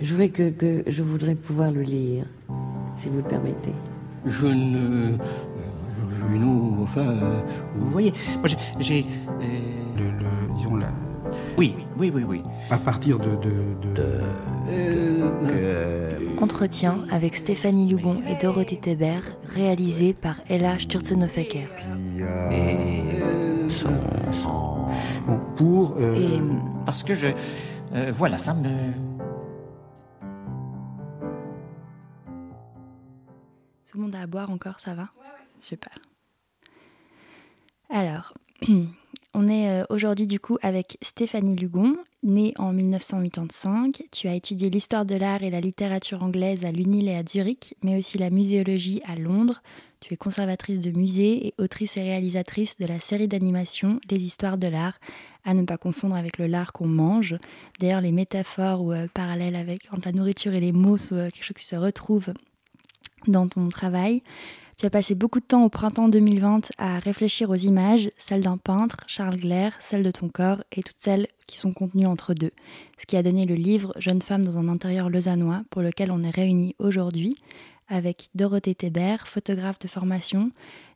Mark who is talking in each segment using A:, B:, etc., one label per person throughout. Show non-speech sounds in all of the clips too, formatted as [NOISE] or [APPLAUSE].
A: Je voudrais que, que, je voudrais pouvoir le lire, si vous le permettez.
B: Je ne. Non, enfin. euh,
C: Vous voyez, moi j'ai. euh,
D: Le, le- disons la,
C: Oui, oui, oui, oui.
D: à partir de, de, de-
B: euh,
E: Entretien avec Stéphanie Lugon et Dorothée Teber, réalisé par Ella Sturzenhofer.
C: Et. son-
D: bon, pour euh,
C: Et. Parce que je. euh, voilà, ça me.
E: Tout le monde a à boire encore, ça va? Super. Alors, [CLEARS THROAT] on est euh, aujourd'hui du coup avec Stéphanie Lugon, née en 1985. Tu as étudié l'histoire de l'art et la littérature anglaise à l'UNIL et à Zurich, mais aussi la muséologie à Londres. Tu es conservatrice de musée et autrice et réalisatrice de la série d'animation Les histoires de l'art, à ne pas confondre avec le lard qu'on mange. D'ailleurs, les métaphores ou euh, parallèles avec entre la nourriture et les mots sont euh, quelque chose qui se retrouve dans ton travail. Tu as passé beaucoup de temps au printemps 2020 à réfléchir aux images, celles d'un peintre, Charles Glaire, celles de ton corps et toutes celles qui sont contenues entre deux. Ce qui a donné le livre Jeune femme dans un intérieur lausannois pour lequel on est réunis aujourd'hui avec Dorothée Tébert, photographe de formation,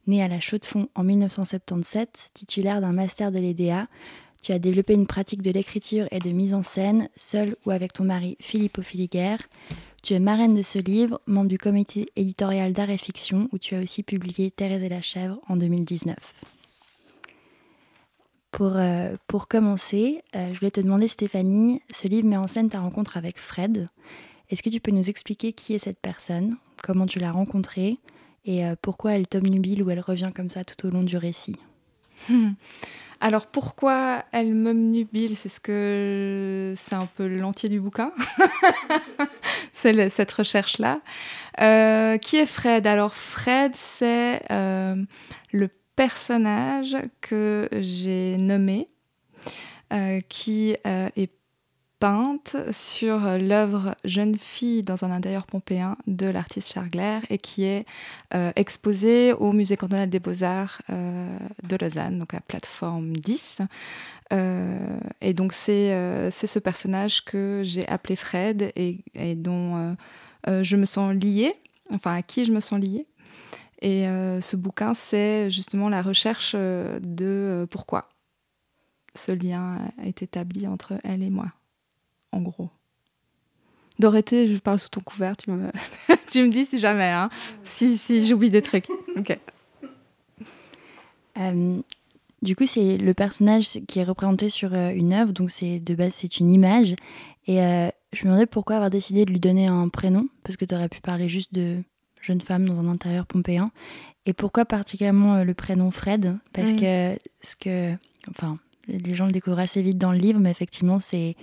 E: née à la Chaux-de-Fonds en 1977, titulaire d'un master de l'EDA. Tu as développé une pratique de l'écriture et de mise en scène, seule ou avec ton mari Philippe Ophiliguer. Tu es marraine de ce livre, membre du comité éditorial d'art et fiction, où tu as aussi publié Thérèse et la chèvre en 2019. Pour, euh, pour commencer, euh, je voulais te demander, Stéphanie, ce livre met en scène ta rencontre avec Fred. Est-ce que tu peux nous expliquer qui est cette personne, comment tu l'as rencontrée et euh, pourquoi elle t'obnubile ou elle revient comme ça tout au long du récit? [LAUGHS]
F: Alors pourquoi elle m'obnubile? C'est ce que c'est un peu l'entier du bouquin. [LAUGHS] c'est cette recherche-là. Euh, qui est Fred? Alors Fred, c'est euh, le personnage que j'ai nommé, euh, qui est sur l'œuvre Jeune fille dans un intérieur pompéen de l'artiste Chargler et qui est euh, exposée au musée cantonal des beaux-arts euh, de Lausanne, donc à plateforme 10. Euh, et donc c'est euh, ce personnage que j'ai appelé Fred et, et dont euh, euh, je me sens liée, enfin à qui je me sens liée. Et euh, ce bouquin, c'est justement la recherche euh, de euh, pourquoi ce lien est établi entre elle et moi, en gros. Dorothée, je parle sous ton couvert, tu me, [LAUGHS] tu me dis si jamais, hein, si, si j'oublie des trucs. [LAUGHS] Ok.
E: Euh, du coup, c'est le personnage qui est représenté sur euh, une œuvre, donc c'est de base c'est une image. Et euh, je me demandais pourquoi avoir décidé de lui donner un prénom, parce que tu aurais pu parler juste de jeune femme dans un intérieur pompéen. Et pourquoi particulièrement le prénom Fred? Parce
F: Mm.
E: que ce que, enfin, les gens le découvrent assez vite dans le livre, mais effectivement c'est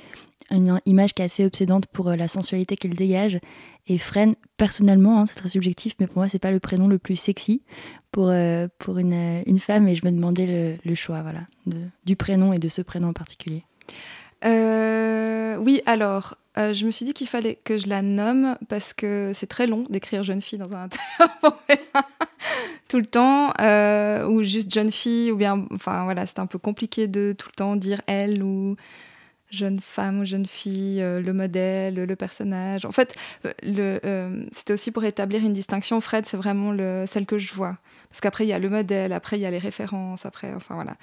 E: une image qui est assez obsédante pour euh, la sensualité qu'il dégage. Et Fred, personnellement, hein, c'est très subjectif, mais pour moi c'est pas le prénom le plus sexy pour, euh, pour une, euh, une femme et je me demandais le, choix voilà, du prénom et de ce prénom en particulier.
F: Oui, alors, je me suis dit qu'il fallait que je la nomme parce que c'est très long d'écrire jeune fille dans un [LAUGHS] intérieur [LAUGHS] tout le temps, euh, ou juste jeune fille, ou bien, enfin voilà, c'est un peu compliqué de tout le temps dire elle ou jeune femme ou jeune fille, euh, le modèle, le personnage. En fait, euh, euh, c'était aussi pour établir une distinction. Fred, c'est vraiment le, celle que je vois. Parce qu'après, il y a le modèle, après, il y a les références, après, enfin voilà.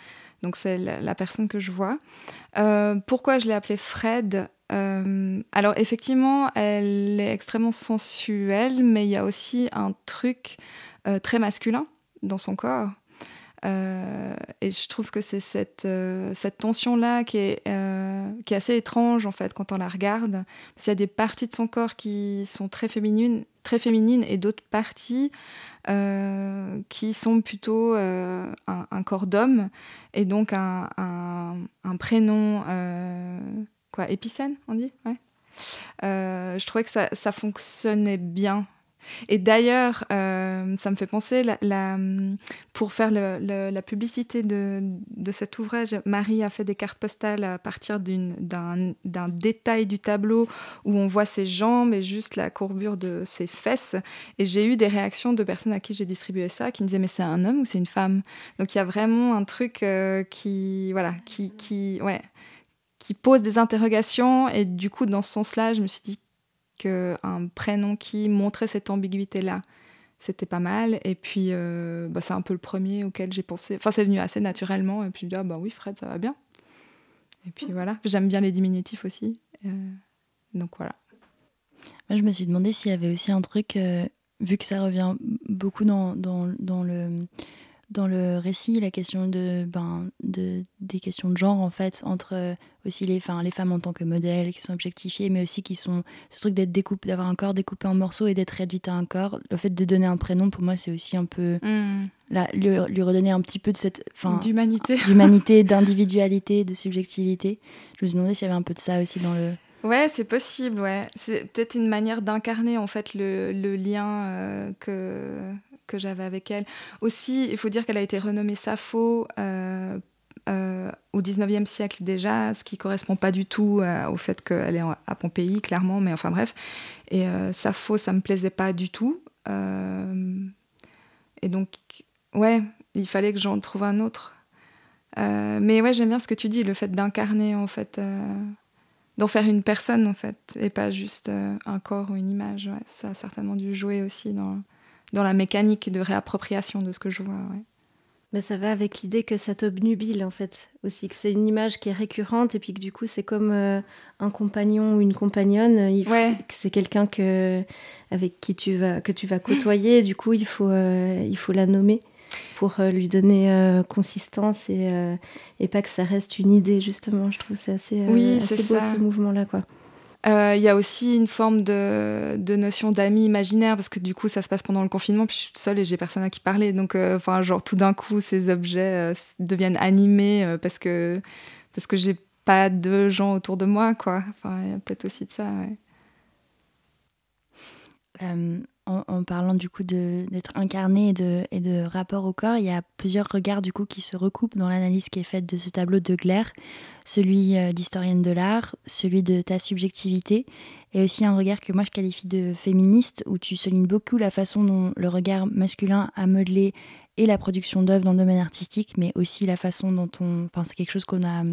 F: Donc, c'est la, personne que je vois. Pourquoi je l'ai appelée Fred? Alors, effectivement, elle est extrêmement sensuelle, mais il y a aussi un truc euh, très masculin dans son corps. Euh, et je trouve que c'est cette, euh, tension-là qui, est, assez étrange, en fait, quand on la regarde. Parce qu'il y a des parties de son corps qui sont très féminines, très féminines et d'autres parties qui sont plutôt un, corps d'homme et donc un, prénom quoi épicène on dit je trouvais que ça fonctionnait bien et d'ailleurs euh, ça me fait penser pour faire la publicité de, cet ouvrage Marie a fait des cartes postales à partir d'un détail du tableau où on voit ses jambes et juste la courbure de ses fesses. Et j'ai eu des réactions de personnes à qui j'ai distribué ça qui me disaient mais c'est un homme ou c'est une femme? Donc il y a vraiment un truc euh, qui voilà qui pose des interrogations. Et du coup dans ce sens-là je me suis dit qu'un prénom qui montrait cette ambiguïté-là, c'était pas mal. Et puis, euh, bah, c'est un peu le premier auquel j'ai pensé. Enfin, c'est venu assez naturellement. Et puis, ah bah oui, Fred, ça va bien. Et puis voilà, j'aime bien les diminutifs aussi. Euh, donc voilà.
E: Moi, je me suis demandé s'il y avait aussi un truc, euh, vu que ça revient beaucoup dans, dans, dans le dans le récit la question de, ben, de, des questions de genre, en fait, entre euh, aussi les, les femmes en tant que modèles qui sont objectifiées, mais aussi qui sont. Ce truc d'être découpé, d'avoir un corps découpé en morceaux et d'être réduite à un corps. Le fait de donner un prénom, pour moi, c'est aussi un peu.
F: Hmm.
E: lui, redonner un petit peu de cette.
F: D'humanité. [LAUGHS]
E: D'humanité, d'individualité, de subjectivité. Je me suis demandé s'il y avait un peu de ça aussi dans le.
F: Ouais, c'est possible, ouais. C'est peut-être une manière d'incarner en fait le, le lien euh, que, que j'avais avec elle. Aussi, il faut dire qu'elle a été renommée Sappho euh, euh, au 19e siècle déjà, ce qui correspond pas du tout euh, au fait qu'elle est à Pompéi, clairement, mais enfin bref. Et Sappho, ça me plaisait pas du tout. et donc, ouais, il fallait que j'en trouve un autre. mais ouais, j'aime bien ce que tu dis, le fait d'incarner, en fait, d'en faire une personne, en fait, et pas juste un corps ou une image. ça a certainement dû jouer aussi dans dans la mécanique de réappropriation de ce que je vois.
G: Mais ça va avec l'idée que ça t'obnubile en fait aussi, que c'est une image qui est récurrente et puis que du coup c'est comme euh, un compagnon ou une compagnonne, il que c'est quelqu'un que avec qui tu vas que tu vas côtoyer, du coup il faut euh, il faut la nommer pour euh, lui donner consistance et, et pas que ça reste une idée justement. Je trouve c'est assez,
F: oui,
G: assez beau ce mouvement là
F: Euh, il y a aussi une forme de, notion d'amis imaginaire parce que du coup ça se passe pendant le confinement puis je suis seule et j'ai personne à qui parler. Donc euh, enfin genre tout d'un coup ces objets euh, deviennent animés parce que parce que j'ai pas de gens autour de moi quoi. Enfin peut-être aussi de ça
E: en, parlant du coup d'être incarné et de, rapport au corps, il y a plusieurs regards du coup qui se recoupent dans l'analyse qui est faite de ce tableau de Glaire, celui euh, d'historienne de l'art, celui de ta subjectivité, et aussi un regard que moi je qualifie de féministe, où tu soulignes beaucoup la façon dont le regard masculin a modelé et la production d'œuvres dans le domaine artistique, mais aussi la façon dont on... Enfin c'est quelque chose qu'on a,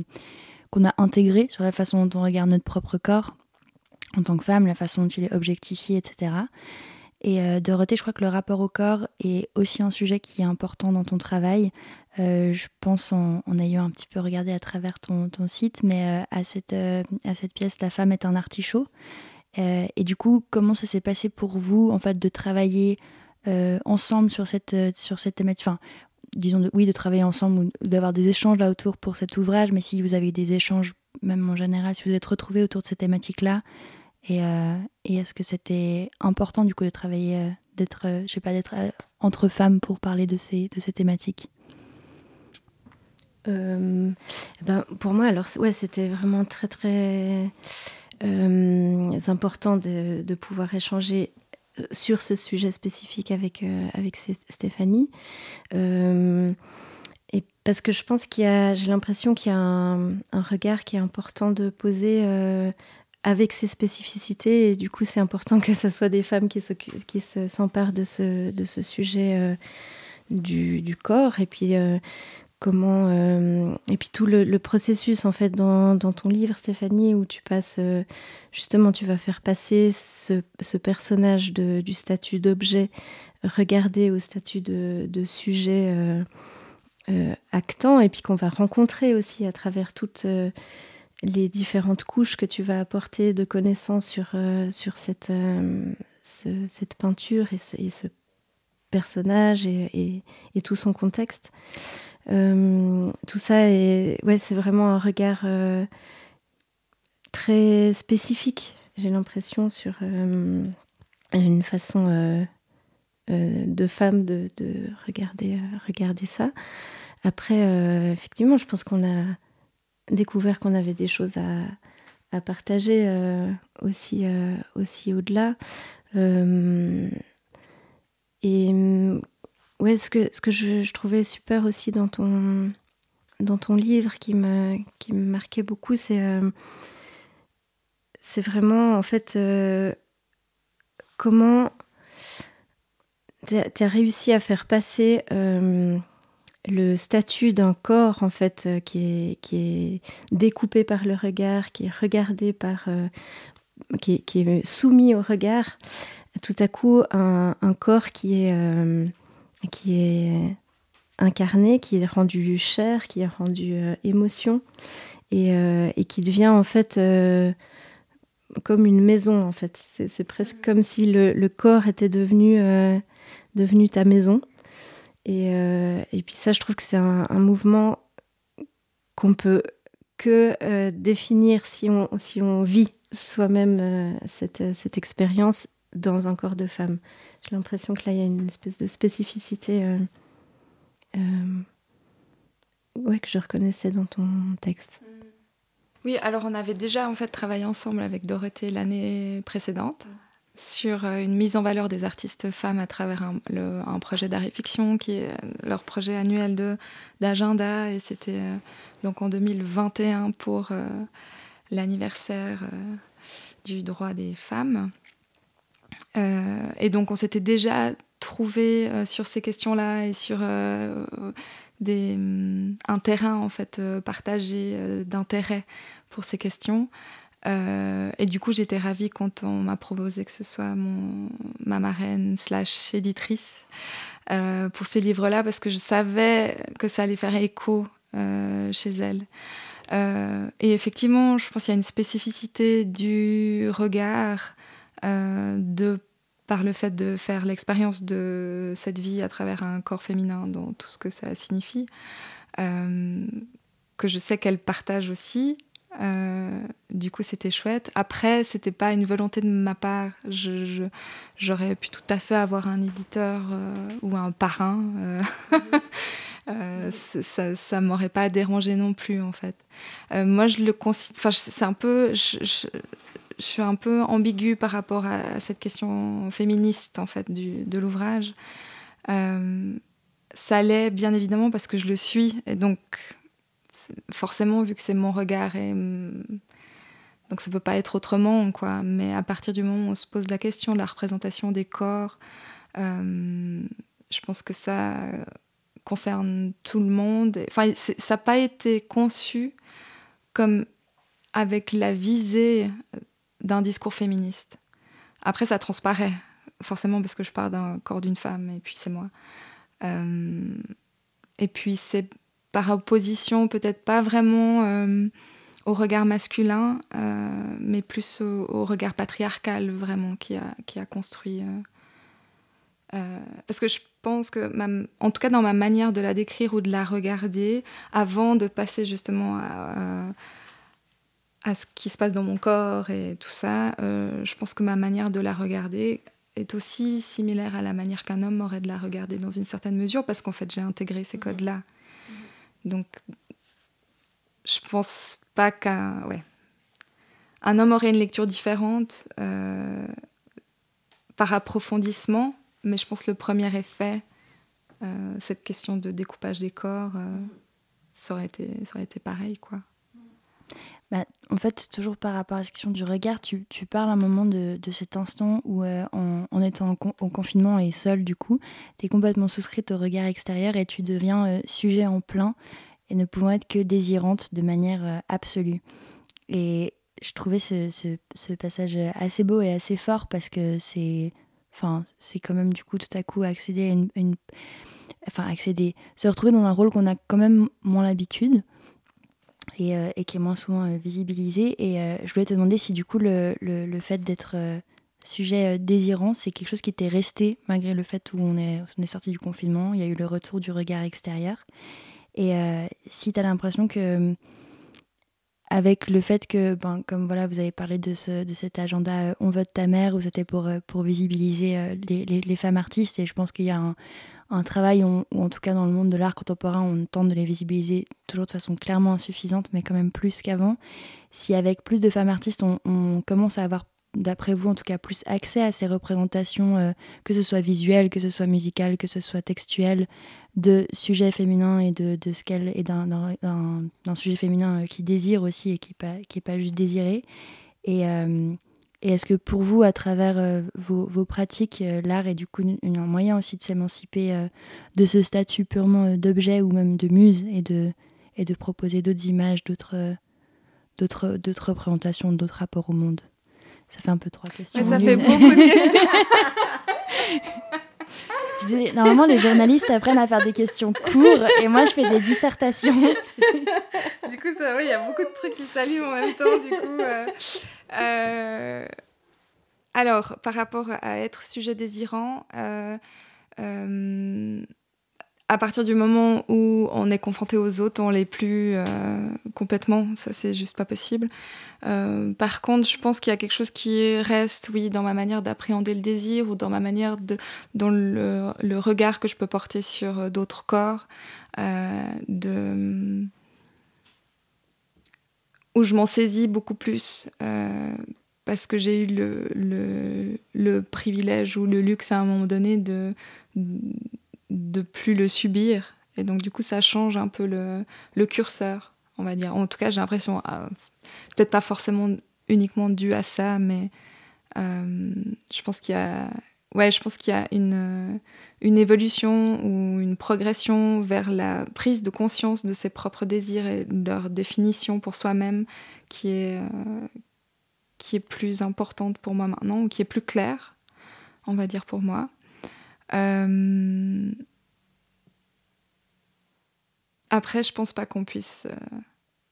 E: qu'on a intégré sur la façon dont on regarde notre propre corps en tant que femme, la façon dont il est objectifié, etc. Et euh, Dorothée, je crois que le rapport au corps est aussi un sujet qui est important dans ton travail. Euh, je pense en, ayant un petit peu regardé à travers ton, ton site, mais euh, à, cette, à cette pièce, La femme est un artichaut. et du coup, comment ça s'est passé pour vous, en fait, de travailler ensemble sur cette, sur cette thématique? Enfin, disons, oui, de travailler ensemble ou d'avoir des échanges là autour pour cet ouvrage, mais si vous avez des échanges, même en général, si vous êtes retrouvés autour de cette euh, et, est-ce que c'était important du coup de travailler, euh, d'être, euh, je sais pas, d'être entre femmes pour parler de ces, de ces thématiques?
G: Ben, Pour moi, alors ouais, c'était vraiment très très important de, pouvoir échanger sur ce sujet spécifique avec, avec Stéphanie. et parce que je pense qu'il y a, j'ai l'impression qu'il y a un, regard qui est important de poser avec ses spécificités. Et du coup, c'est important que ce soit des femmes qui, s'emparent de ce, de ce sujet euh, du, du, corps. Et puis, euh, comment. Euh, et puis, tout le, processus, en fait, dans, dans, ton livre, Stéphanie, où tu passes. justement, tu vas faire passer ce, ce personnage de, du statut d'objet regardé au statut de, de sujet actant. Et puis, qu'on va rencontrer aussi à travers toute les différentes couches que tu vas apporter de connaissances sur, euh, sur cette, euh, cette peinture et ce, personnage et, et, tout son contexte. Euh, tout ça, est, ouais, c'est vraiment un regard très spécifique, j'ai l'impression, sur une façon de femme de, de regarder, regarder ça. Après, effectivement, je pense qu'on a découvert qu'on avait des choses à, partager euh, aussi, euh, aussi au-delà. Euh, et ouais, ce que, ce que je, je, trouvais super aussi dans ton, dans ton livre qui me, qui me marquait beaucoup, c'est c'est vraiment en fait comment tu as, réussi à faire passer le statut d'un corps en fait euh, qui, est, qui est découpé par le regard, qui est regardé par, euh, qui, est, soumis au regard, tout à coup un, corps qui est, euh, qui est incarné, qui est rendu chair, qui est rendu euh, émotion, et, et, qui devient en fait comme une maison en fait. C'est presque comme si le, le corps était devenu, devenu ta maison. Et, et, puis ça, je trouve que c'est un, mouvement qu'on peut que euh, définir si on, si on vit soi-même euh, cette, euh, cette expérience dans un corps de femme. J'ai l'impression que là, il y a une espèce de spécificité ouais, que je reconnaissais dans ton texte.
F: Oui, alors on avait déjà en fait travaillé ensemble avec Dorothée l'année précédente sur une mise en valeur des artistes femmes à travers un, projet d'art et fiction qui est leur projet annuel d'agenda et c'était donc en 2021 pour euh, l'anniversaire euh, du droit des femmes. Euh, et donc on s'était déjà trouvé sur ces questions-là et sur des, mm, un terrain en fait partagé d'intérêt pour ces questions. Et du coup, j'étais ravie quand on m'a proposé que ce soit mon, ma marraine slash éditrice pour ce livre-là, parce que je savais que ça allait faire écho euh, chez elle. Euh, et effectivement, je pense qu'il y a une spécificité du regard euh, de par le fait de faire l'expérience de cette vie à travers un corps féminin dans tout ce que ça signifie, que je sais qu'elle partage aussi. Du coup, c'était chouette. Après, c'était pas une volonté de ma part. J'aurais pu tout à fait avoir un éditeur ou un parrain. Euh, [LAUGHS] ça, ça m'aurait pas dérangé non plus en fait. Euh, moi, je le considère. C'est un peu. Je, je, suis un peu ambiguë par rapport à, cette question féministe en fait du, de l'ouvrage. Euh, ça l'est bien évidemment parce que je le suis et donc forcément vu que c'est mon regard et donc ça peut pas être autrement quoi. Mais à partir du moment où on se pose la question de la représentation des corps, je pense que ça concerne tout le monde. Enfin, ça n'a pas été conçu comme avec la visée d'un discours féministe. Après, ça transparaît, forcément, parce que je parle d'un corps d'une femme, et puis c'est moi. Euh, et puis c'est par opposition, peut-être pas vraiment euh, au regard masculin, euh, mais plus au, regard patriarcal, vraiment, qui a, qui a construit. parce que je pense que, en tout cas dans ma manière de la décrire ou de la regarder, avant de passer justement à, à, ce qui se passe dans mon corps et tout ça, euh, je pense que ma manière de la regarder est aussi similaire à la manière qu'un homme aurait de la regarder dans une certaine mesure, parce qu'en fait j'ai intégré ces codes-là. Donc je pense pas qu'un ouais, un homme aurait une lecture différente euh, par approfondissement mais je pense que le premier effet, euh, cette question de découpage des corps, euh, ça, aurait été, ça aurait été pareil. quoi.
E: Bah, en fait, toujours par rapport à la question du regard, tu, parles un moment de, cet instant où, euh, en, étant au confinement et seul, du coup, tu es complètement souscrite au regard extérieur et tu deviens sujet en plein et ne pouvant être que désirante de manière absolue. Et je trouvais ce, passage assez beau et assez fort parce que c'est Enfin, quand même du coup tout à coup accéder à une, enfin accéder, se retrouver dans un rôle qu'on a quand même moins l'habitude et, euh, qui est moins souvent euh, visibilisé. Et euh, je voulais te demander si du coup le, le, fait d'être sujet désirant, c'est quelque chose qui était resté malgré le fait où on est, on est sorti du confinement, il y a eu le retour du regard extérieur. Et si tu as l'impression que avec le fait que, ben, comme voilà, vous avez parlé de, ce, de cet agenda On vote ta mère, où c'était pour, pour visibiliser les, les, femmes artistes, et je pense qu'il y a un, un travail, ou en tout cas dans le monde de l'art contemporain, on tente de les visibiliser toujours de façon clairement insuffisante, mais quand même plus qu'avant. Si avec plus de femmes artistes, on, commence à avoir d'après vous, en tout cas, plus accès à ces représentations, euh, que ce soit visuelles, que ce soit musicales, que ce soit textuelles, de sujets féminins et de, ce qu'elle et d'un sujet féminin euh, qui désire aussi et qui n'est pas, pas juste désiré. Et, euh, et est-ce que pour vous, à travers vos, vos, pratiques, l'art est du coup un moyen aussi de s'émanciper de ce statut purement d'objet ou même de muse et de, et de proposer d'autres images, d'autres représentations, d'autres rapports au monde? Ça fait un peu trois questions.
F: Mais ça fait beaucoup de questions. [LAUGHS] [LAUGHS]
E: Je dis, normalement, les journalistes apprennent à faire des questions courtes et moi, je fais des dissertations. [LAUGHS]
F: du coup, ça, il y a beaucoup de trucs qui s'allument en même temps. Du coup, euh, alors, par rapport à être sujet désirant, euh, euh, à partir du moment où on est confronté aux autres, on l'est plus complètement. Ça, c'est juste pas possible. Par contre, je pense qu'il y a quelque chose qui reste, oui, dans ma manière d'appréhender le désir ou dans ma manière de, dans le, le regard que je peux porter sur d'autres corps, de où je m'en saisis beaucoup plus euh, parce que j'ai eu le, le, privilège ou le luxe à un moment donné de de plus le subir. Et donc du coup ça change un peu le, le curseur on va dire. En tout cas j'ai l'impression euh, peut-être pas forcément uniquement dû à ça mais euh, je pense qu'il y a ouais je pense qu'il y a une une évolution ou une progression vers la prise de conscience de ses propres désirs et leur définition pour soi-même qui est euh, qui est plus importante pour moi maintenant ou qui est plus claire on va dire pour moi euh, Après, je pense pas qu'on puisse. euh,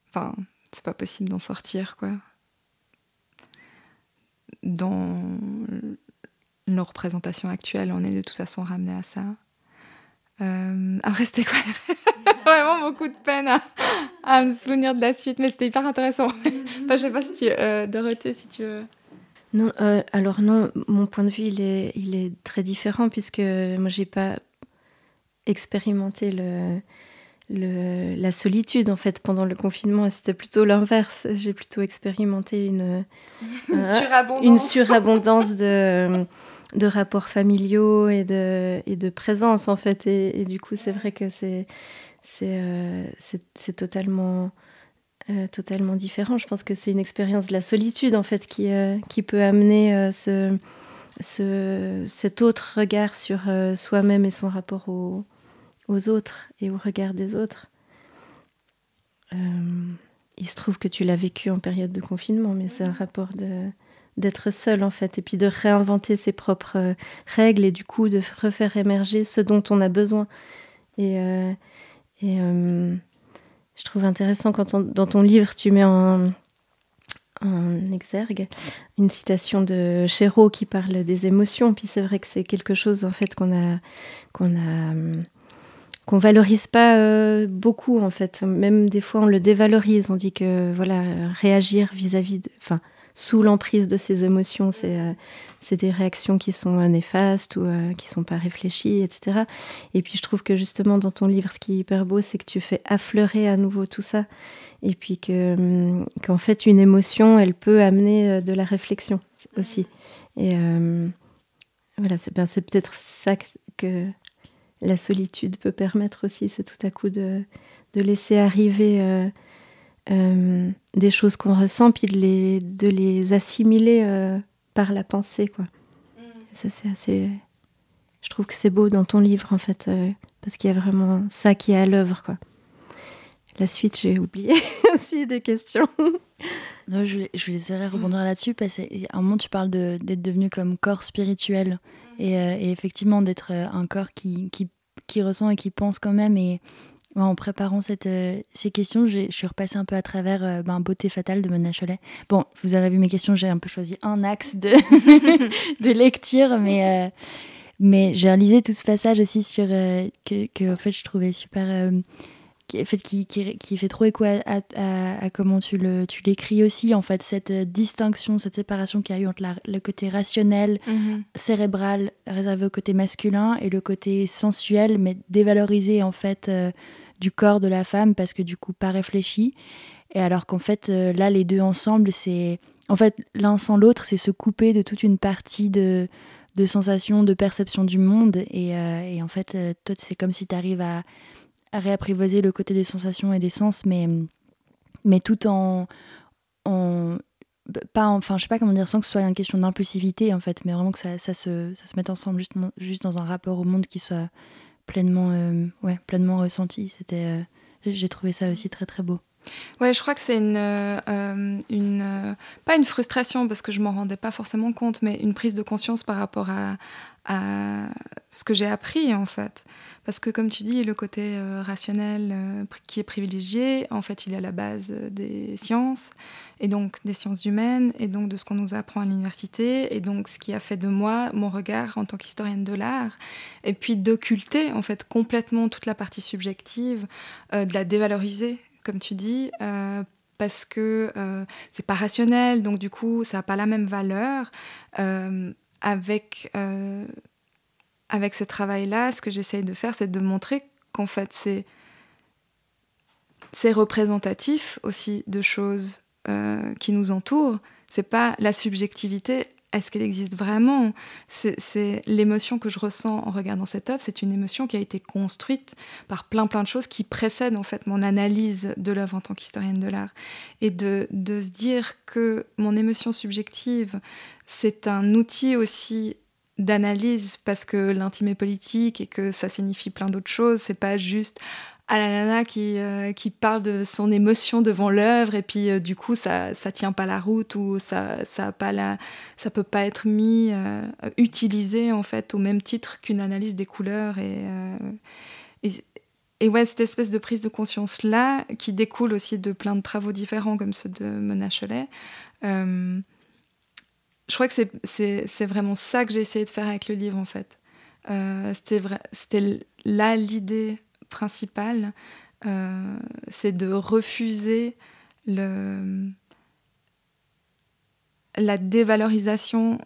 F: Enfin, c'est pas possible d'en sortir, quoi. Dans nos représentations actuelles, on est de toute façon ramené à ça. Euh, Après, c'était quoi [LAUGHS] Vraiment beaucoup de peine à, à me souvenir de la suite, mais c'était hyper intéressant. [LAUGHS] enfin, je sais pas si tu. Euh, Dorothée, si tu veux.
G: Non, euh, alors non, mon point de vue, il est, il est très différent puisque moi, j'ai pas expérimenté le, le, la solitude en fait pendant le confinement. C'était plutôt l'inverse. J'ai plutôt expérimenté une, [LAUGHS]
F: Une
G: euh,
F: surabondance.
G: une surabondance de, de rapports familiaux et de, et de présence en fait. Et, et du coup, c'est vrai que c'est c'est euh, totalement euh, totalement différent. Je pense que c'est une expérience de la solitude en fait qui euh, qui peut amener ce, ce cet autre regard sur soi-même et son rapport au- aux autres et au regard des autres. Il se trouve que tu l'as vécu en période de confinement, mais c'est un rapport de d'être seul en fait et puis de réinventer ses propres euh, règles et du coup de refaire émerger ce dont on a besoin. Et, euh, et euh, je trouve intéressant quand on- dans ton livre tu mets en, en exergue une citation de Chéreau qui parle des émotions. Puis c'est vrai que c'est quelque chose en fait qu'on a qu'on a qu'on valorise pas beaucoup en fait. Même des fois on le dévalorise. On dit que voilà réagir vis-à-vis enfin sous l'emprise de ces émotions c'est euh, des réactions qui sont euh, néfastes ou euh, qui sont pas réfléchies etc et puis je trouve que justement dans ton livre ce qui est hyper beau c'est que tu fais affleurer à nouveau tout ça. Et puis hum, qu'en fait une émotion elle peut amener euh, de la réflexion aussi. Et euh, voilà c'est ben, c'est peut-être ça que, que la solitude peut permettre aussi, c'est tout à coup de, de laisser arriver euh, des choses qu'on ressent, puis de les, de les assimiler euh, par la pensée. Quoi. Ça, c'est assez. Je trouve que c'est beau dans ton livre, en fait, euh, parce qu'il y a vraiment ça qui est à l'œuvre. quoi. La suite, j'ai oublié [LAUGHS] aussi des questions.
E: Non, je, je essayer de rebondir là-dessus parce qu'à un moment, tu parles de- d'être devenu comme corps spirituel et, euh, et effectivement d'être un corps qui, qui, qui ressent et qui pense quand même. Et en préparant cette, euh, ces questions, je suis repassée un peu à travers euh, ben, Beauté fatale de Mona Cholet. Bon, vous avez vu mes questions, j'ai un peu choisi un axe de, [LAUGHS] de lecture, mais, euh, mais j'ai réalisé tout ce passage aussi sur que, que en fait, je trouvais super. qui, en fait, qui, qui, qui fait trop écho à, à- à- comment tu le tu l'écris aussi en fait cette distinction cette séparation qu'il y a eu entre la- le côté rationnel cérébral réservé au côté masculin et le côté sensuel mais dévalorisé en fait du corps de la femme parce que du coup pas réfléchi. Et alors qu'en fait euh, là les deux ensemble c'est en fait l'un sans l'autre c'est se couper de toute une partie de de sensations de perception du monde. Et, euh, et en fait euh, toi c'est comme si tu arrives à à réapprivoiser le côté des sensations et des sens, mais, mais tout en, en pas en- enfin je sais pas comment dire sans que ce soit une question d'impulsivité en fait mais vraiment que ça, ça se ça se mette ensemble juste, juste dans un rapport au monde qui soit pleinement euh, ouais pleinement ressenti c'était euh, j'ai- trouvé ça aussi très très beau
F: Ouais, je crois que c'est une, euh, une euh, pas une frustration parce que je m'en rendais pas forcément compte, mais une prise de conscience par rapport à, à ce que j'ai appris en fait. Parce que comme tu dis, le côté euh, rationnel qui est privilégié, en fait, il est à la base des sciences et donc des sciences humaines et donc de ce qu'on nous apprend à l'université et donc ce qui a fait de moi mon regard en tant qu'historienne de l'art et puis d'occulter en fait complètement toute la partie subjective, de la dévaloriser comme tu dis, euh, parce que euh, c'est pas rationnel, donc du coup, ça n'a pas la même valeur. Euh, avec, avec ce travail-là, ce que j'essaye de faire, c'est de montrer qu'en fait, c'est représentatif aussi de choses qui nous entourent. C'est pas la subjectivité est-ce qu'elle existe vraiment? C'est l'émotion que je ressens en regardant cette œuvre, c'est une émotion qui a été construite par plein plein de choses qui précèdent en fait mon analyse de l'œuvre en tant qu'historienne de l'art. Et de se dire que mon émotion subjective, c'est un outil aussi d'analyse parce que l'intime est politique et que ça signifie plein d'autres choses. C'est pas juste à la nana qui, euh, qui parle de son émotion devant l'œuvre et puis euh, du coup ça ça tient pas la route ou ça ça pas la ça peut pas être mis euh, utilisé en fait au même titre qu'une analyse des couleurs et, et, ouais cette espèce de prise de conscience là qui découle aussi de plein de travaux différents comme ceux de Mona Cholet je crois que c'est vraiment ça que j'ai essayé de faire avec le livre en fait c'était c'était là l'idée principal, euh, c'est de refuser la dévalorisation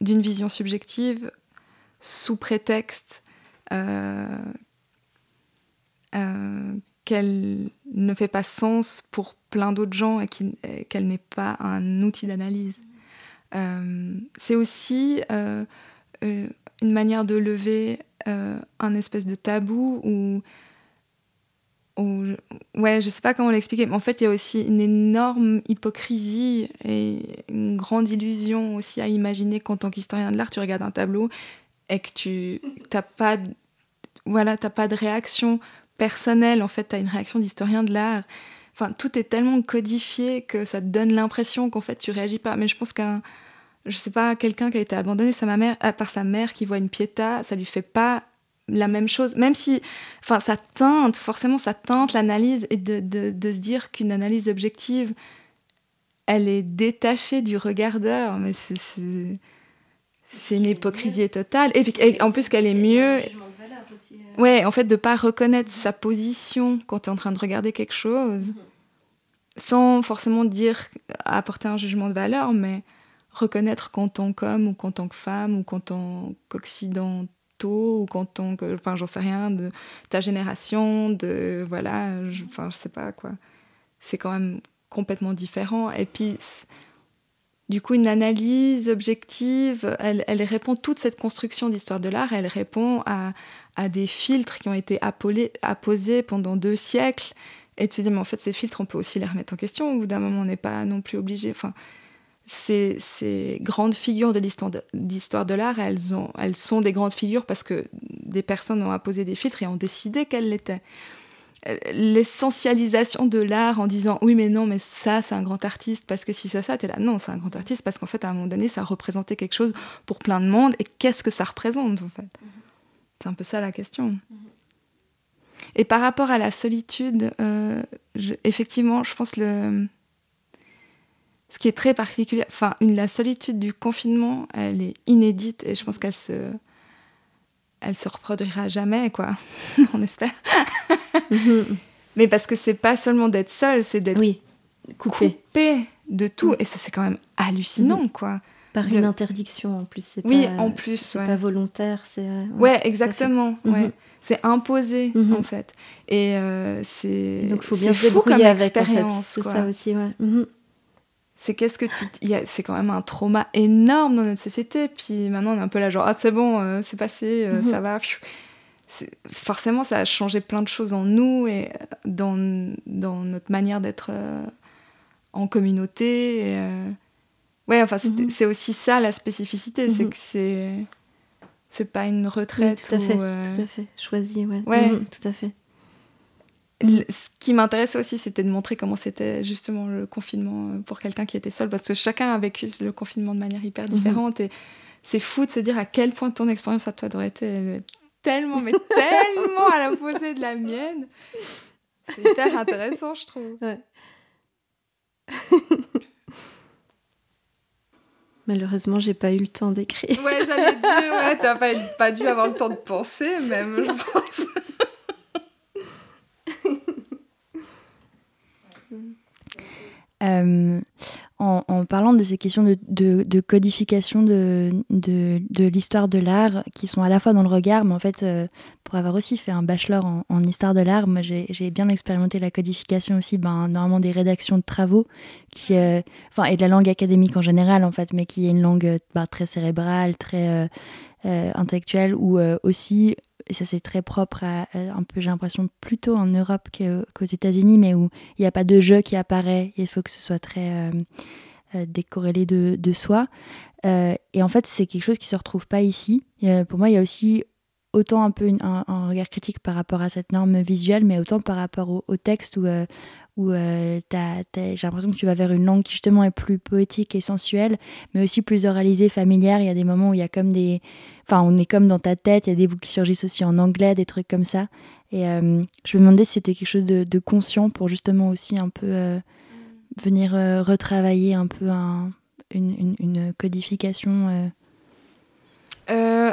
F: d'une vision subjective sous prétexte euh, euh, qu'elle ne fait pas sens pour plein d'autres gens et qu'elle n'est pas un outil d'analyse. C'est aussi une manière de lever euh, un espèce de tabou ou ouais, je sais pas comment l'expliquer, mais en fait, il y a aussi une énorme hypocrisie et une grande illusion aussi à imaginer qu'en tant qu'historien de l'art, tu regardes un tableau et que tu n'as pas, voilà, pas de réaction personnelle, en fait, tu as une réaction d'historien de l'art. Enfin, tout est tellement codifié que ça te donne l'impression qu'en fait, tu réagis pas. Mais je pense qu'un je sais pas, quelqu'un qui a été abandonné sa mère, euh, par sa mère qui voit une piéta, ça lui fait pas la même chose, même si, enfin, ça teinte, forcément, ça teinte l'analyse et de, de, se dire qu'une analyse objective, elle est détachée du regardeur, mais c'est c'est une hypocrisie totale. Et, en plus qu'elle est mieux. Euh. Ouais, en fait, de pas reconnaître sa position quand tu es en train de regarder quelque chose, mhm. Sans forcément dire apporter un jugement de valeur, mais reconnaître qu'en tant qu'homme ou qu'en tant que femme ou qu'en tant qu'occidentaux ou qu'en tant que enfin j'en sais rien de ta génération de voilà je, enfin je sais pas quoi. C'est quand même complètement différent. Et puis du coup une analyse objective elle, répond toute cette construction d'histoire de l'art elle répond à, à, des filtres qui ont été apposés pendant deux siècles et de se dire mais en fait ces filtres on peut aussi les remettre en question. Au bout d'un moment on n'est pas non plus obligé. Enfin ces, ces, grandes figures de l'histoire de l'art, elles, elles sont des grandes figures parce que des personnes ont apposé des filtres et ont décidé qu'elles l'étaient. L'essentialisation de l'art en disant oui mais non mais ça c'est un grand artiste parce que si ça ça t'es là. Non c'est un grand artiste parce qu'en fait à un moment donné ça représentait quelque chose pour plein de monde et qu'est-ce que ça représente en fait? C'est un peu ça la question et par rapport à la solitude euh, effectivement je pense le ce qui est très particulier, enfin, une, la solitude du confinement, elle est inédite et je pense qu'elle se, elle se reproduira jamais, quoi. [LAUGHS] On espère. Mais parce que c'est pas seulement d'être seul, c'est d'être
G: oui. coupé.
F: de tout. Et ça, c'est quand même hallucinant, quoi.
G: Par une interdiction en plus.
F: Oui, en plus.
G: C'est pas volontaire. c'est euh,
F: ouais, exactement. Ouais. C'est imposé, mhm. en fait. Et euh, c'est.
G: Donc, il faut bien se débrouiller avec, en fait. C'est ça aussi, ouais. Mhm
F: c'est qu'est-ce que tu c'est quand même un trauma énorme dans notre société puis maintenant on est un peu là genre ah c'est bon euh, c'est passé euh, mhm. ça va forcément ça a changé plein de choses en nous et euh, dans, dans notre manière d'être en communauté ouais enfin c'est aussi ça la spécificité c'est que c'est c'est pas une retraite
G: tout à fait tout à fait choisi ouais, ouais. tout à fait
F: ce qui m'intéressait aussi, c'était de montrer comment c'était justement le confinement euh, pour quelqu'un qui était seul, parce que chacun a vécu le confinement de manière hyper mhm. différente. Et c'est fou de se dire à quel point ton expérience à toi aurait été tellement, mais [LAUGHS] tellement à l'opposé de la mienne. C'est hyper intéressant, je trouve. [LAUGHS]
G: Malheureusement, j'ai pas eu le temps d'écrire.
F: Ouais, j'allais dire, ouais, t'as pas, pas dû avoir le temps de penser, même, je pense.
E: Euh, en, parlant de ces questions de, codification de, l'histoire de l'art, qui sont à la fois dans le regard, mais en fait, euh, pour avoir aussi fait un bachelor en, histoire de l'art, moi j'ai bien expérimenté la codification aussi, ben, normalement des rédactions de travaux, qui, euh, et de la langue académique en général, en fait, mais qui est une langue ben, très cérébrale, très intellectuelle, ou aussi et ça c'est très propre à, un peu, j'ai l'impression, plutôt en Europe qu'aux États-Unis, mais où il n'y a pas de jeu qui apparaît, il faut que ce soit très euh, euh, décorrélé de, de soi. Euh, et en fait, c'est quelque chose qui se retrouve pas ici. pour moi, il y a aussi autant un peu un, regard critique par rapport à cette norme visuelle, mais autant par rapport au, texte où, où j'ai l'impression que tu vas vers une langue qui justement est plus poétique et sensuelle, mais aussi plus oralisée, familière. Il y a des moments où il y a comme des Enfin, on est comme dans ta tête, il y a des bouts qui surgissent aussi en anglais, des trucs comme ça. Et euh, je me demandais si c'était quelque chose de, conscient pour justement aussi un peu euh, venir euh, retravailler un peu une, codification.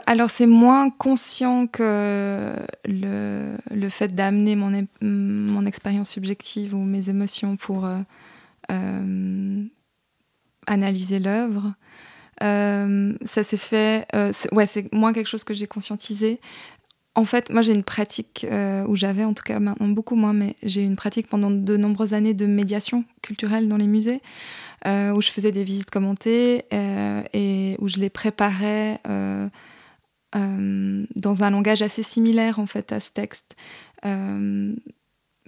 F: Alors c'est moins conscient que le, fait d'amener mon, expérience subjective ou mes émotions pour analyser l'œuvre. Euh, ça s'est fait. Euh, ouais, c'est moins quelque chose que j'ai conscientisé. En fait, moi j'ai une pratique, euh, où j'avais en tout cas maintenant beaucoup moins, mais j'ai une pratique pendant de nombreuses années de médiation culturelle dans les musées, où je faisais des visites commentées et où je les préparais dans un langage assez similaire en fait à ce texte.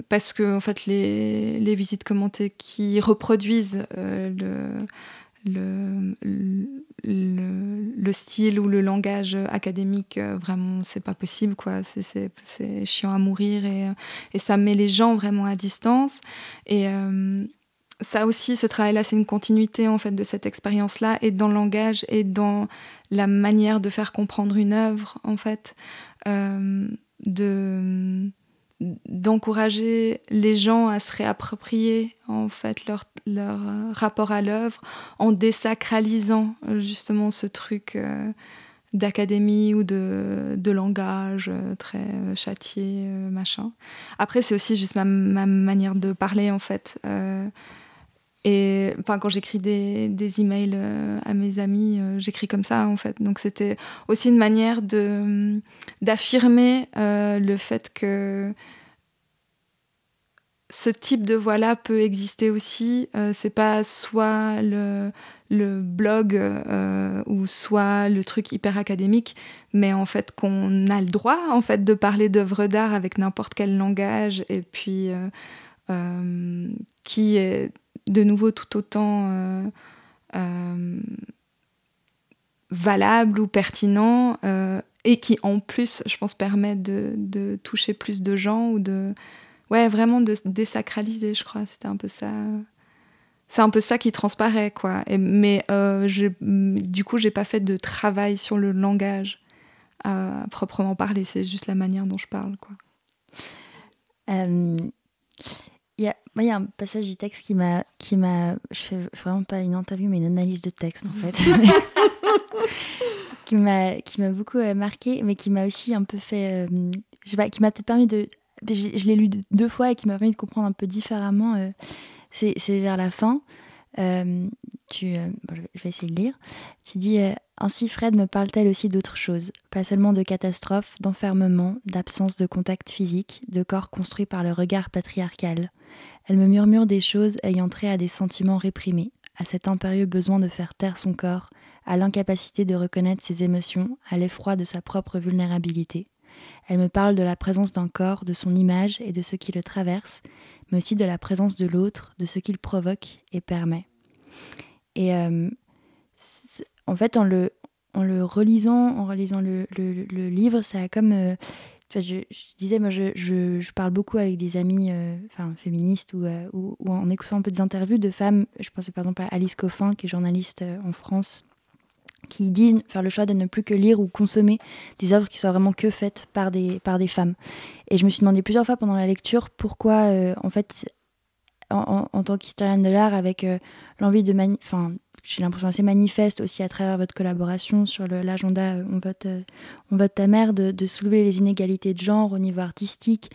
F: parce que en fait les, les visites commentées qui reproduisent le, le, le, style ou le langage académique, euh, vraiment, c'est pas possible, quoi. C'est chiant à mourir et, euh, et, ça met les gens vraiment à distance. Et euh, ça aussi, ce travail-là, c'est une continuité, en fait, de cette expérience-là, et dans le langage et dans la manière de faire comprendre une œuvre, en fait. de d'encourager les gens à se réapproprier en fait leur, leur euh, rapport à l'œuvre en désacralisant euh, justement ce truc euh, d'académie ou de, de langage très châtié machin. Après c'est aussi juste ma, ma, manière de parler en fait et enfin, quand j'écris des, emails à mes amis, j'écris comme ça en fait. Donc c'était aussi une manière de d'affirmer le fait que ce type de voix-là peut exister aussi. Euh, c'est pas soit le, blog euh, ou soit le truc hyper académique, mais en fait qu'on a le droit en fait de parler d'œuvres d'art avec n'importe quel langage et puis euh, qui est de nouveau tout autant valable ou pertinent et qui en plus, je pense, permet de, toucher plus de gens ou de ouais, vraiment de désacraliser, je crois. C'était un peu ça. C'est un peu ça qui transparaît, quoi. Et, mais euh, du coup, j'ai pas fait de travail sur le langage à, proprement parler. C'est juste la manière dont je parle, quoi.
E: Euh, il y, a, moi, il y a un passage du texte qui m'a, qui m'a, je fais vraiment pas une interview, mais une analyse de texte en fait, [LAUGHS] qui m'a, qui m'a beaucoup euh, marqué, mais qui m'a aussi un peu fait, je sais pas, qui m'a peut-être permis de je, l'ai lu deux fois et qui m'a permis de comprendre un peu différemment. Euh, c'est vers la fin. Euh, tu, euh, je vais essayer de lire. Tu dis Ainsi, Fred me parle-t-elle aussi d'autre chose, pas seulement de catastrophes, d'enfermement, d'absence de contact physique, de corps construit par le regard patriarcal. Elle me murmure des choses ayant trait à des sentiments réprimés, à cet impérieux besoin de faire taire son corps, à l'incapacité de reconnaître ses émotions, à l'effroi de sa propre vulnérabilité. Elle me parle de la présence d'un corps, de son image et de ce qui le traverse, mais aussi de la présence de l'autre, de ce qu'il provoque et permet. Et euh, en fait, en le, relisant, en relisant le, le, livre, ça a comme... Euh, je, disais, moi, je, je, parle beaucoup avec des amis enfin, féministes ou, ou, ou, en écoutant un peu des interviews de femmes. Je pensais par exemple à Alice Coffin, qui est journaliste en France, qui disent faire le choix de ne plus que lire ou consommer des œuvres qui soient vraiment que faites par des, par des femmes. Et je me suis demandé plusieurs fois pendant la lecture pourquoi, euh, en fait, en, tant qu'historienne de l'art, avec euh, l'envie de... Enfin, j'ai l'impression assez manifeste aussi à travers votre collaboration sur l'agenda euh, on, vote, on vote ta mère, de, soulever les inégalités de genre au niveau artistique,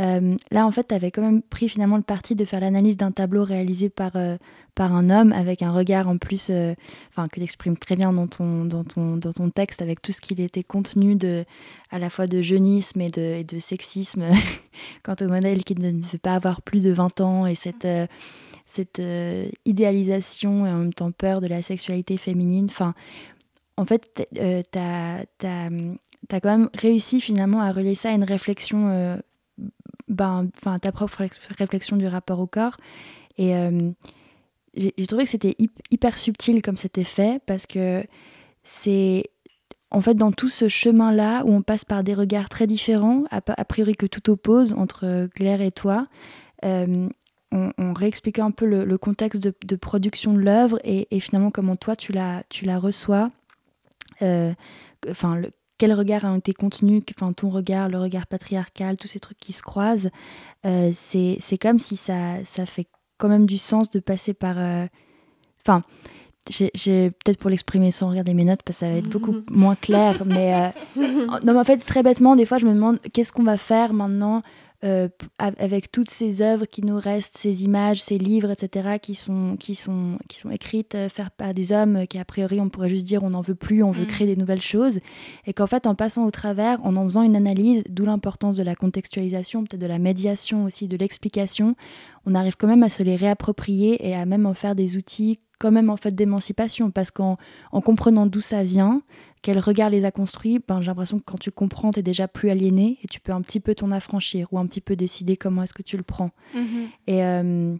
E: euh, là, en fait, tu avais quand même pris finalement le parti de faire l'analyse d'un tableau réalisé par, euh, par un homme, avec un regard en plus, euh, que tu exprimes très bien dans ton, dans, ton, dans ton texte, avec tout ce qu'il était contenu de, à la fois de jeunisme et de, et de sexisme, [LAUGHS] quant au modèle qui ne veut pas avoir plus de 20 ans, et cette, cette idéalisation et en même temps peur de la sexualité féminine. Enfin, en fait, tu as, as, quand même réussi finalement à relier ça à une réflexion ben, ta propre réflexion du rapport au corps. Et euh, j'ai trouvé que c'était hyper subtil comme c'était fait parce que c'est en fait dans tout ce chemin-là où on passe par des regards très différents, a, priori que tout oppose entre Claire et toi. Euh, on, on, réexpliquait un peu le, contexte de, production de l'œuvre et, finalement comment toi tu la, tu la reçois. Euh, enfin, quel regard a été contenu, enfin ton regard, le regard patriarcal, tous ces trucs qui se croisent, euh, c'est comme si ça, ça fait quand même du sens de passer par... Euh, enfin, j'ai peut-être pour l'exprimer sans regarder mes notes, parce que ça va être beaucoup [LAUGHS] moins clair, mais... Euh, non, mais en fait, très bêtement, des fois, je me demande qu'est-ce qu'on va faire maintenant euh, avec toutes ces œuvres qui nous restent, ces images, ces livres, etc., qui sont, qui sont, qui sont écrites euh, faire par des hommes euh, qui, a priori, on pourrait juste dire on n'en veut plus, on veut mm. créer des nouvelles choses. Et qu'en fait, en passant au travers, en en faisant une analyse, d'où l'importance de la contextualisation, peut-être de la médiation aussi, de l'explication, on arrive quand même à se les réapproprier et à même en faire des outils quand même en fait d'émancipation parce qu'en en comprenant d'où ça vient, quel regard les a construits, ben, j'ai l'impression que quand tu comprends, tu es déjà plus aliéné et tu peux un petit peu t'en affranchir ou un petit peu décider comment est-ce que tu le prends.
F: Mhm.
E: Et, euh,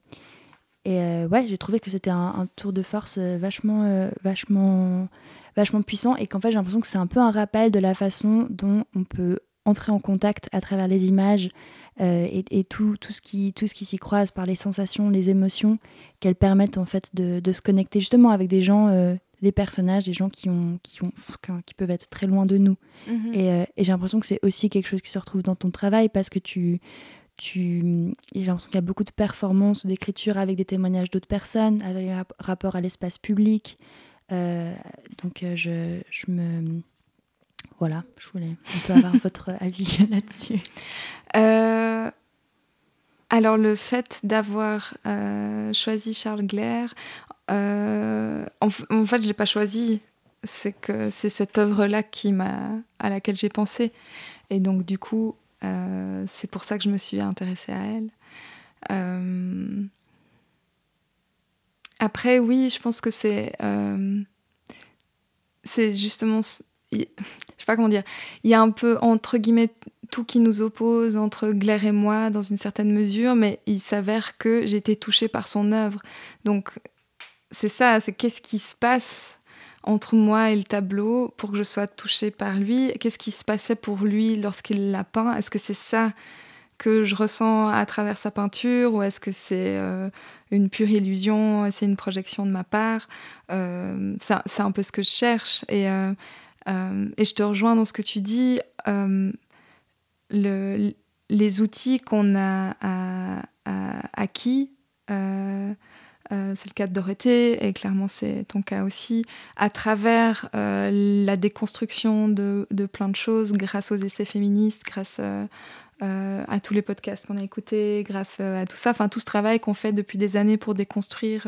E: et euh, ouais, j'ai trouvé que c'était un, tour de force euh, vachement, vachement, vachement puissant et qu'en fait, j'ai l'impression que c'est un peu un rappel de la façon dont on peut entrer en contact à travers les images et, tout, tout ce qui, tout ce qui s'y croise par les sensations, les émotions, qu'elles permettent en fait de, de, se connecter justement avec des gens des personnages, des gens qui, ont, qui, ont, qui peuvent être très loin de nous.
F: Mhm.
E: Et, euh, et j'ai l'impression que c'est aussi quelque chose qui se retrouve dans ton travail parce que tu. tu j'ai l'impression qu'il y a beaucoup de performances, d'écriture avec des témoignages d'autres personnes, avec un rapport à l'espace public. Euh, donc euh, je, je me. Voilà, je voulais un peu avoir [LAUGHS] votre avis [LAUGHS] là-dessus.
F: alors le fait d'avoir choisi Charles Glaire, euh, en, fait, je l'ai pas choisi. C'est que c'est cette œuvre-là à laquelle j'ai pensé. Et donc, du coup, euh, c'est pour ça que je me suis intéressée à elle. Euh, après, oui, je pense que c'est, c'est justement, [LAUGHS] je sais pas comment dire. Il y a un peu entre guillemets tout qui nous oppose entre Glaire et moi dans une certaine mesure, mais il s'avère que j'ai été touchée par son œuvre. Donc c'est ça, c'est qu'est-ce qui se passe entre moi et le tableau pour que je sois touchée par lui? Qu'est-ce qui se passait pour lui lorsqu'il l'a peint? Est-ce que c'est ça que je ressens à travers sa peinture ou est-ce que c'est euh, une pure illusion, c'est une projection de ma part? Euh, C'est un peu ce que je cherche et, euh, et je te rejoins dans ce que tu dis. Le, les outils qu'on a, acquis euh, c'est le cas de Dorothée et clairement c'est ton cas aussi, à travers euh, la déconstruction de, plein de choses grâce aux essais féministes, grâce euh, à tous les podcasts qu'on a écoutés, grâce à tout ça, enfin tout ce travail qu'on fait depuis des années pour déconstruire,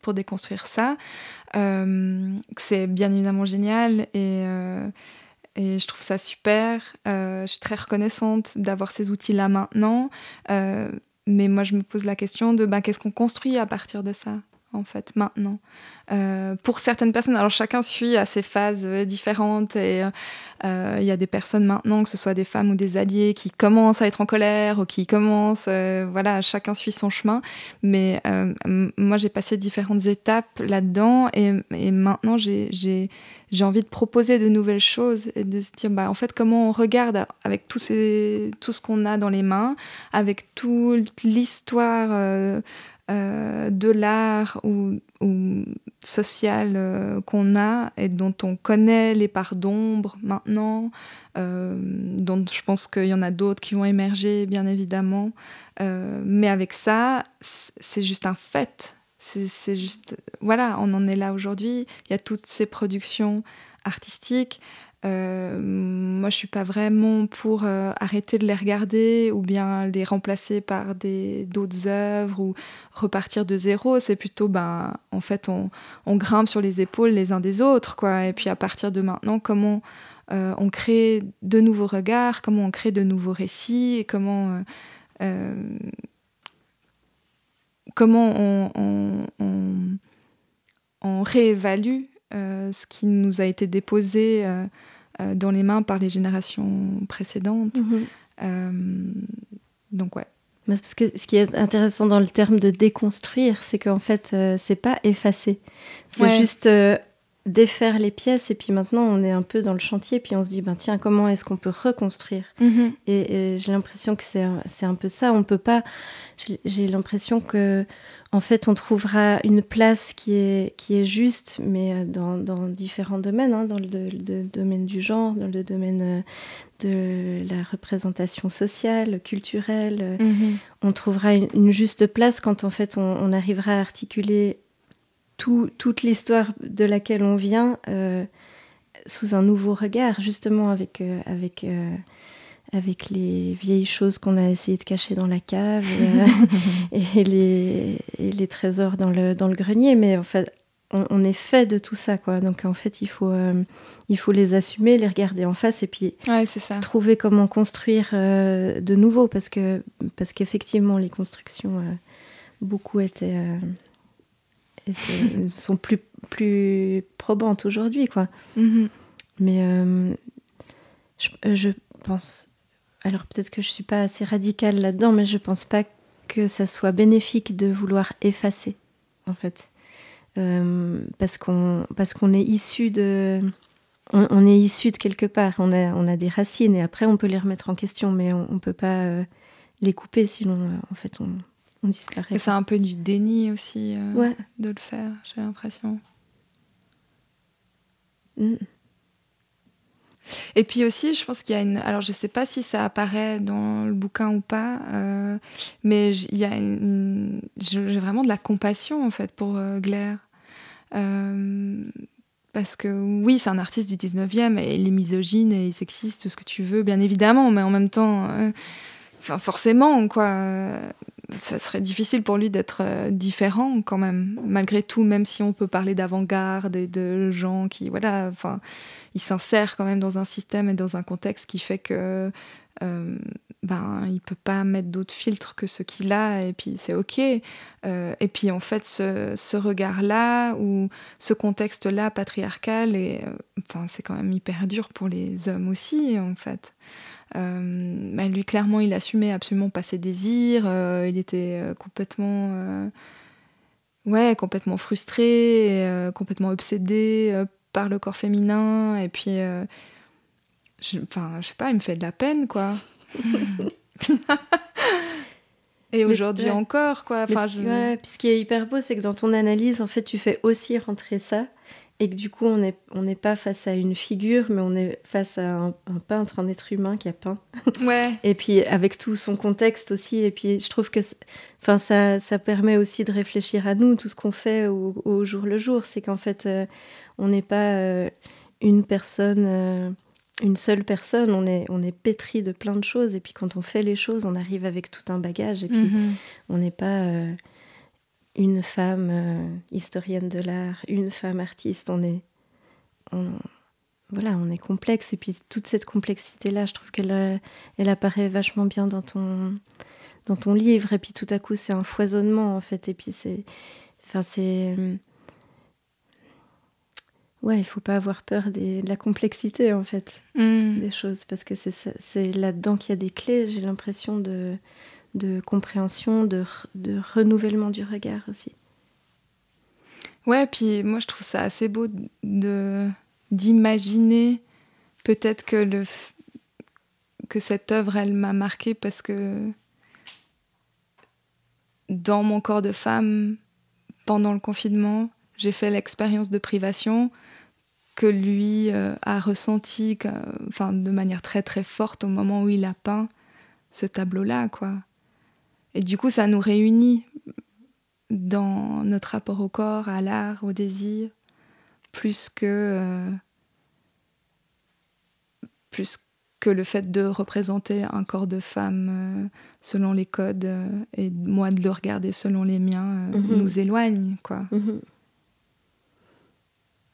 F: pour déconstruire ça. c'est bien évidemment génial et, et je trouve ça super. je suis très reconnaissante d'avoir ces outils-là maintenant. Mais moi, je me pose la question de bah, qu'est-ce qu'on construit à partir de ça? En fait, maintenant. Euh, pour certaines personnes, alors chacun suit à ses phases euh, différentes et euh, il y a des personnes maintenant, que ce soit des femmes ou des alliés, qui commencent à être en colère ou qui commencent, voilà, chacun suit son chemin. Mais moi, j'ai passé différentes étapes là-dedans et, maintenant, j'ai envie de proposer de nouvelles choses et de se dire, bah, en fait, comment on regarde avec tout, tout ce qu'on a dans les mains, avec toute l'histoire euh, de l'art ou, social euh, qu'on a et dont on connaît les parts d'ombre maintenant, euh, dont je pense qu'il y en a d'autres qui vont émerger, bien évidemment. mais avec ça, c'est juste un fait. C'est juste, voilà, on en est là aujourd'hui. Il y a toutes ces productions artistiques. Euh, moi, je suis pas vraiment pour euh, arrêter de les regarder ou bien les remplacer par des d'autres œuvres ou repartir de zéro. C'est plutôt, ben, en fait, on, grimpe sur les épaules les uns des autres, quoi. Et puis à partir de maintenant, comment euh, on crée de nouveaux regards, comment on crée de nouveaux récits, et comment comment on, réévalue ce qui nous a été déposé euh, euh, dans les mains par les générations précédentes. Mhm. donc ouais.
G: Parce que ce qui est intéressant dans le terme de déconstruire, c'est qu'en fait, c'est pas effacer. C'est juste défaire les pièces et puis maintenant on est un peu dans le chantier puis on se dit ben tiens comment est-ce qu'on peut reconstruire? Mhm. et, j'ai l'impression que c'est un peu ça on peut pas j'ai l'impression que en fait on trouvera une place qui est qui est juste mais euh, dans, dans différents domaines hein, dans le, domaine du genre dans le domaine euh, de la représentation sociale culturelle mhm. on trouvera une, juste place quand en fait on, on arrivera à articuler toute l'histoire de laquelle on vient euh, sous un nouveau regard, justement avec, euh, avec, euh, avec les vieilles choses qu'on a essayé de cacher dans la cave [LAUGHS] et, les, les, trésors dans le, dans le grenier. Mais en fait, on, est fait de tout ça, quoi. Donc en fait, il faut, il faut les assumer, les regarder en face et puis trouver comment construire de nouveau parce que parce qu'effectivement, les constructions, beaucoup étaient sont plus, plus probantes aujourd'hui, quoi. Mhm. Mais euh, je, je, pense. Alors peut-être que je suis pas assez radicale là-dedans, mais je pense pas que ça soit bénéfique de vouloir effacer, en fait. Euh, parce qu'on parce qu'on est issu de on, est issu de quelque part on a on a des racines et après on peut les remettre en question mais on, on peut pas euh, les couper sinon en fait on, on disparaît.
F: C'est un peu du déni aussi euh, de le faire, j'ai l'impression. Mm. Et puis aussi, je pense qu'il y a une. Alors, je ne sais pas si ça apparaît dans le bouquin ou pas, euh, mais il y a une. J'ai vraiment de la compassion, en fait, pour euh, Glaire. parce que oui, c'est un artiste du 19e et il est misogyne et sexiste, tout ce que tu veux, bien évidemment, mais en même temps, enfin, forcément, quoi ça serait difficile pour lui d'être euh, différent quand même, malgré tout, même si on peut parler d'avant-garde et de gens qui, voilà, enfin, il s'insère quand même dans un système et dans un contexte qui fait que euh, ben il peut pas mettre d'autres filtres que ce qu'il a et puis c'est ok. Euh, et puis en fait ce, ce regard là ou ce contexte là patriarcal et enfin c'est quand même hyper dur pour les hommes aussi en fait. euh, bah, lui, clairement, il assumait absolument pas ses désirs. Euh, il était euh, complètement, ouais, complètement frustré, complètement obsédé par le corps féminin. Et puis, enfin, je sais pas, il me fait de la peine, quoi. [LAUGHS] Et aujourd'hui encore, quoi.
G: Enfin, je... ouais, puis ce qui est hyper beau, c'est que dans ton analyse, en fait, tu fais aussi rentrer ça et que du coup on n'est on pas face à une figure mais on est face à un, peintre un être humain qui a peint. [LAUGHS]
F: Ouais.
G: Et puis avec tout son contexte aussi. Et puis je trouve que enfin ça, ça permet aussi de réfléchir à nous tout ce qu'on fait au, jour le jour. C'est qu'en fait euh, on n'est pas euh, une personne euh, une seule personne. On est on est pétri de plein de choses. Et puis quand on fait les choses on arrive avec tout un bagage. Et puis mm-hmm. on n'est pas une femme euh, historienne de l'art, une femme artiste. On est, voilà, on est complexe. Et puis toute cette complexité-là, je trouve qu'elle euh, elle apparaît vachement bien dans ton, dans ton livre. Et puis tout à coup, c'est un foisonnement en fait. Et puis c'est, Enfin, c'est. Ouais, il faut pas avoir peur des, de la complexité, en fait,
F: Mm.
G: des choses, parce que c'est c'est là-dedans qu'il y a des clés, j'ai l'impression, de, de compréhension, de, re- de renouvellement du regard aussi.
F: Ouais, puis moi je trouve ça assez beau de d'imaginer peut-être que cette œuvre elle m'a marqué parce que dans mon corps de femme pendant le confinement, j'ai fait l'expérience de privation que lui euh, a ressenti enfin de manière très très forte au moment où il a peint ce tableau là. Et du coup ça nous réunit dans notre rapport au corps, à l'art, au désir, plus que euh, plus que le fait de représenter un corps de femme euh, selon les codes euh, et moi de le regarder selon les miens euh,
G: Mhm.
F: nous éloigne quoi.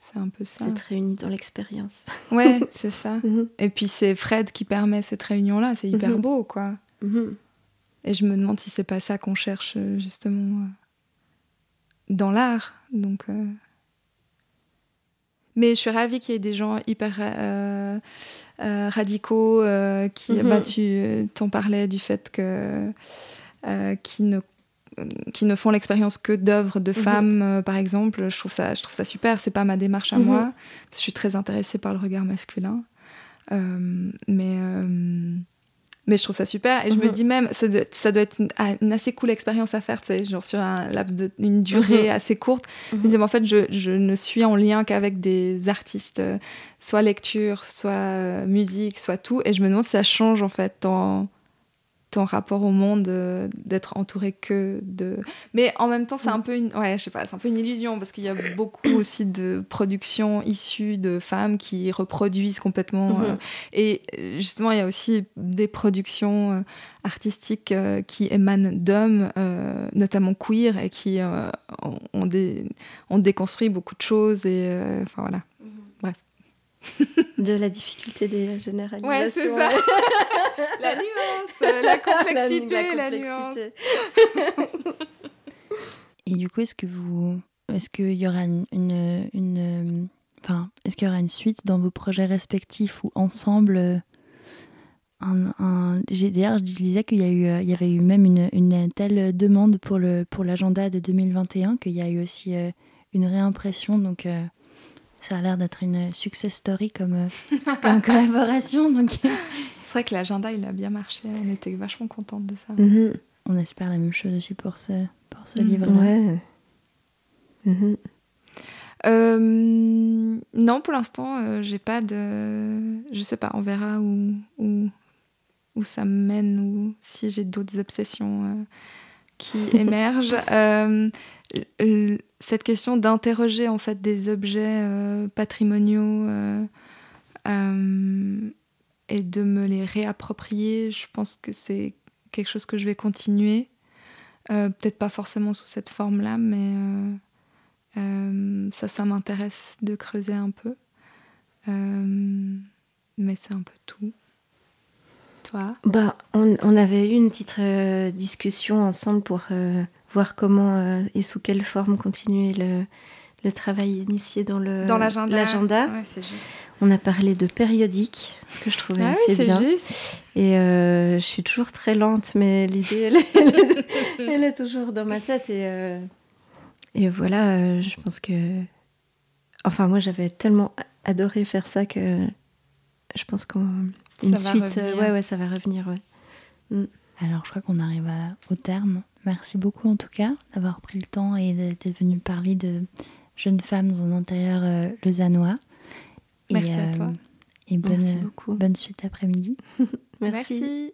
F: C'est un peu ça.
G: C'est réuni dans l'expérience. [LAUGHS]
F: Ouais, c'est ça.
G: Mhm.
F: Et puis c'est Fred qui permet cette réunion là, c'est hyper
G: Mhm.
F: beau quoi. Et je me demande si c'est pas ça qu'on cherche euh, justement euh, dans l'art. Donc, euh. Mais je suis ravie qu'il y ait des gens hyper euh, euh, radicaux qui,
G: Mhm.
F: bah, tu t'en parlais du fait que qui ne qui ne font l'expérience que d'œuvres de
G: Mhm.
F: femmes, euh, par exemple. Je trouve ça, je trouve ça super. C'est pas ma démarche à
G: Mhm.
F: moi. parce que Je suis très intéressée par le regard masculin. Euh, mais euh, mais je trouve ça super et je me
G: Mhm.
F: dis même ça doit, ça doit être une, ah, une assez cool expérience à faire tu sais genre sur un laps de une durée
G: Mhm.
F: assez courte. Je me dis, mais en fait je, je ne suis en lien qu'avec des artistes euh, soit lecture soit euh, musique soit tout et je me demande si ça change en fait ton ton rapport au monde euh, d'être entouré que de mais en même temps c'est un peu une ouais je sais pas c'est un peu une illusion parce qu'il y a beaucoup [COUGHS] aussi de productions issues de femmes qui reproduisent complètement euh,
G: Mhm.
F: et euh, justement, il y a aussi des productions euh, artistiques qui émanent d'hommes, notamment queer, et qui ont, ont dé- ont déconstruit beaucoup de choses. Et enfin voilà. [LAUGHS]
G: De la difficulté des généralisations.
F: Ouais, c'est ça. [LAUGHS] la nuance, euh, la complexité, la, nuance. [LAUGHS]
E: Et du coup, est-ce que vous, est-ce qu'il y aura une, une, une, euh, enfin, est-ce qu'il y aura une suite dans vos projets respectifs ou ensemble euh, un, un- j'ai- D'ailleurs, je disais qu'il y a eu, euh, il y avait eu même une, une telle demande pour le pour l'agenda de 2021 qu'il y a eu aussi euh, une réimpression. Donc, euh, ça a l'air d'être une success story comme euh, [LAUGHS] comme collaboration. Donc,
F: C'est vrai que l'agenda, il a bien marché. On était vachement contente de ça.
G: Mhm.
E: on espère la même chose aussi pour ce pour ce
F: Mhm.
E: livre-là.
G: Ouais. Mhm.
F: Euh, non, pour l'instant, euh, j'ai pas de. Je sais pas, on verra où, où, où ça me mène ou si j'ai d'autres obsessions euh, qui [LAUGHS] émergent. Euh, cette question d'interroger en fait des objets euh, patrimoniaux euh, et de me les réapproprier, je pense que c'est quelque chose que je vais continuer. Peut-être pas forcément sous cette forme-là, mais. ça, ça m'intéresse de creuser un peu. Mais c'est un peu tout. Toi?
G: Bah, on, avait eu une petite discussion ensemble pour voir comment euh, et sous quelle forme continuer le, le travail initié dans le
F: Dans l'agenda.
G: l'agenda.
F: Ouais, c'est juste.
G: On a parlé de périodique, ce que je trouvais
F: Ah
G: assez
F: oui, c'est
G: bien.
F: juste.
G: Et euh, je suis toujours très lente, mais l'idée, elle, est- elle est- [LAUGHS] elle est toujours dans ma tête. Et, euh, et voilà, euh, je pense que. Enfin, moi, j'avais tellement adoré faire ça que je pense qu'une suite. euh, ouais, ouais, ça va revenir, ouais.
E: Alors, je crois qu'on arrive à- au terme. Merci beaucoup en tout cas d'avoir pris le temps et d'être venu parler de jeunes femmes dans un intérieur euh, lausannois. Et,
F: Merci à toi.
E: Et bonne,
G: Merci beaucoup.
E: bonne suite après-midi. [LAUGHS]
G: Merci.
F: Merci.